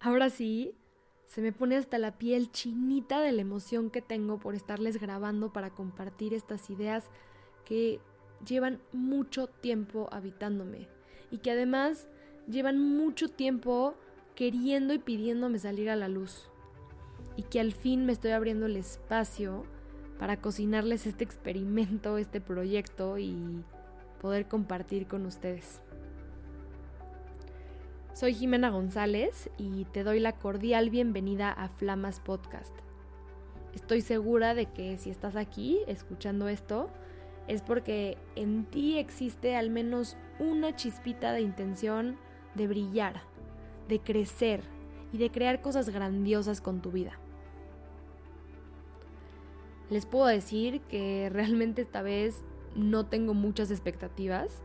Ahora sí, se me pone hasta la piel chinita de la emoción que tengo por estarles grabando para compartir estas ideas que llevan mucho tiempo habitándome y que además llevan mucho tiempo queriendo y pidiéndome salir a la luz. Y que al fin me estoy abriendo el espacio para cocinarles este experimento, este proyecto y poder compartir con ustedes. Soy Jimena González y te doy la cordial bienvenida a Flamas Podcast. Estoy segura de que si estás aquí escuchando esto, es porque en ti existe al menos una chispita de intención de brillar, de crecer y de crear cosas grandiosas con tu vida. Les puedo decir que realmente esta vez no tengo muchas expectativas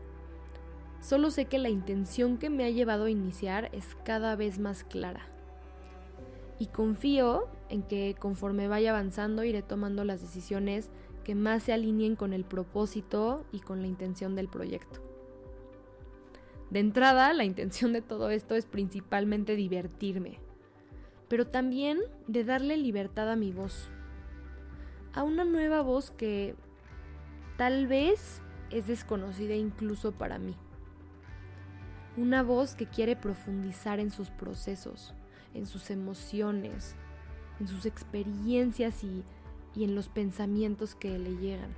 Solo sé que la intención que me ha llevado a iniciar es cada vez más clara. Y confío en que conforme vaya avanzando iré tomando las decisiones que más se alineen con el propósito y con la intención del proyecto. De entrada, la intención de todo esto es principalmente divertirme, pero también de darle libertad a mi voz. A una nueva voz que tal vez es desconocida incluso para mí. Una voz que quiere profundizar en sus procesos, en sus emociones, en sus experiencias y, en los pensamientos que le llegan.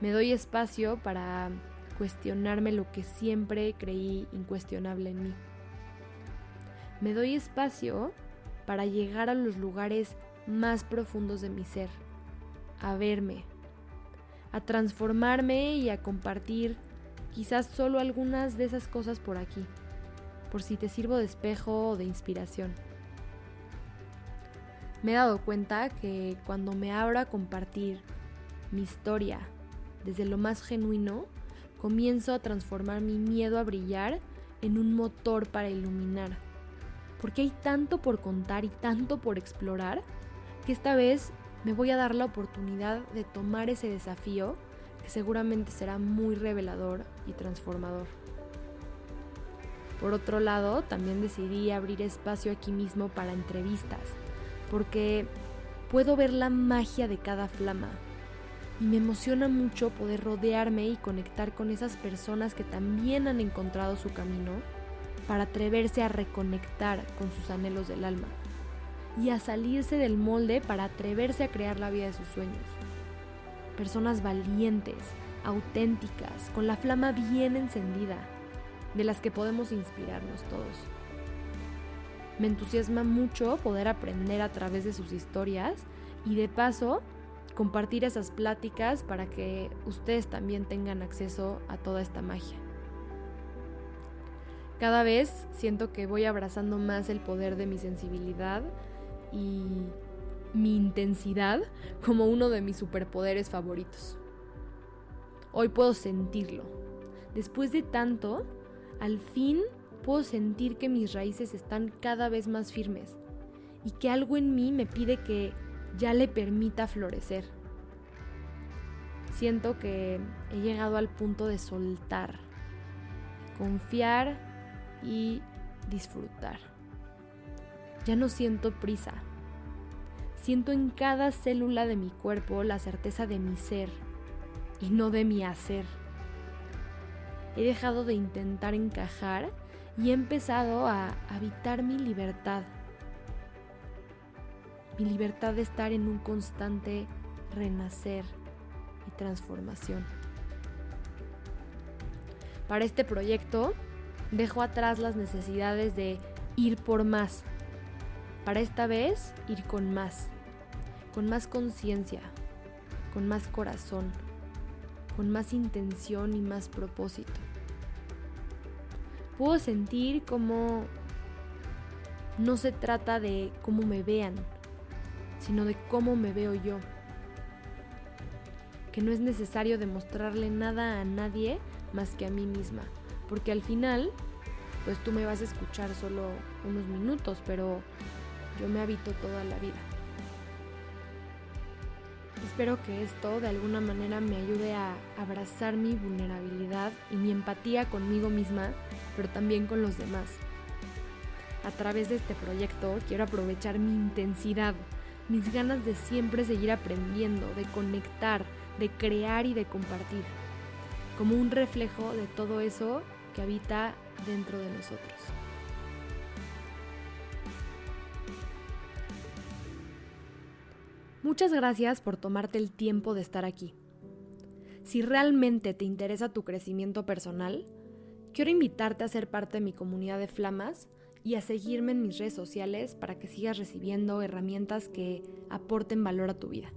Me doy espacio para cuestionarme lo que siempre creí incuestionable en mí. Me doy espacio para llegar a los lugares más profundos de mi ser, a verme, a transformarme y a compartir quizás solo algunas de esas cosas por aquí, por si te sirvo de espejo o de inspiración. Me he dado cuenta que cuando me abro a compartir mi historia desde lo más genuino, comienzo a transformar mi miedo a brillar en un motor para iluminar. Porque hay tanto por contar y tanto por explorar que esta vez me voy a dar la oportunidad de tomar ese desafío seguramente será muy revelador y transformador. Por otro lado, también decidí abrir espacio aquí mismo para entrevistas, porque puedo ver la magia de cada flama y me emociona mucho poder rodearme y conectar con esas personas que también han encontrado su camino para atreverse a reconectar con sus anhelos del alma y a salirse del molde para atreverse a crear la vida de sus sueños personas valientes, auténticas, con la flama bien encendida, de las que podemos inspirarnos todos. Me entusiasma mucho poder aprender a través de sus historias y de paso compartir esas pláticas para que ustedes también tengan acceso a toda esta magia. Cada vez siento que voy abrazando más el poder de mi sensibilidad y mi intensidad como uno de mis superpoderes favoritos. Hoy puedo sentirlo. Después de tanto, al fin puedo sentir que mis raíces están cada vez más firmes y que algo en mí me pide que ya le permita florecer. Siento que he llegado al punto de soltar, confiar y disfrutar. Ya no siento prisa Siento en cada célula de mi cuerpo la certeza de mi ser y no de mi hacer. He dejado de intentar encajar y he empezado a habitar mi libertad. Mi libertad de estar en un constante renacer y transformación. Para este proyecto dejo atrás las necesidades de ir por más. Para esta vez, ir con más con más conciencia, con más corazón, con más intención y más propósito. Puedo sentir como no se trata de cómo me vean, sino de cómo me veo yo. Que no es necesario demostrarle nada a nadie más que a mí misma, porque al final, pues tú me vas a escuchar solo unos minutos, pero yo me habito toda la vida. Espero que esto de alguna manera me ayude a abrazar mi vulnerabilidad y mi empatía conmigo misma, pero también con los demás. a través de este proyecto quiero aprovechar mi intensidad, mis ganas de siempre seguir aprendiendo, de conectar, de crear y de compartir, como un reflejo de todo eso que habita dentro de nosotros. Muchas gracias por tomarte el tiempo de estar aquí. Si realmente te interesa tu crecimiento personal, quiero invitarte a ser parte de mi comunidad de flamas y a seguirme en mis redes sociales para que sigas recibiendo herramientas que aporten valor a tu vida.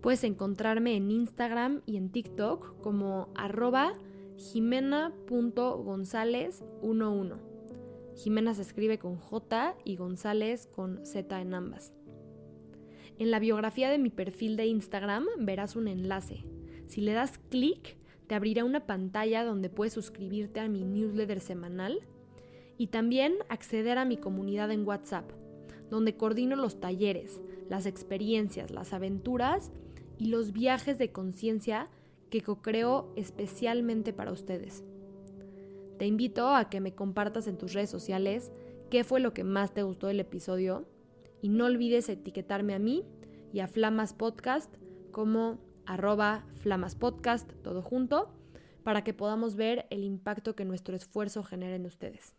Puedes encontrarme en Instagram y en TikTok como arroba jimena.gonzález11. Jimena se escribe con J y González con Z en ambas. En la biografía de mi perfil de Instagram verás un enlace. Si le das clic, te abrirá una pantalla donde puedes suscribirte a mi newsletter semanal y también acceder a mi comunidad en WhatsApp, donde coordino los talleres, las experiencias, las aventuras y los viajes de conciencia que co-creo especialmente para ustedes. Te invito a que me compartas en tus redes sociales qué fue lo que más te gustó del episodio y no olvides etiquetarme a mí y a Flamas Podcast como arroba Flamas Podcast, todo junto, para que podamos ver el impacto que nuestro esfuerzo genera en ustedes.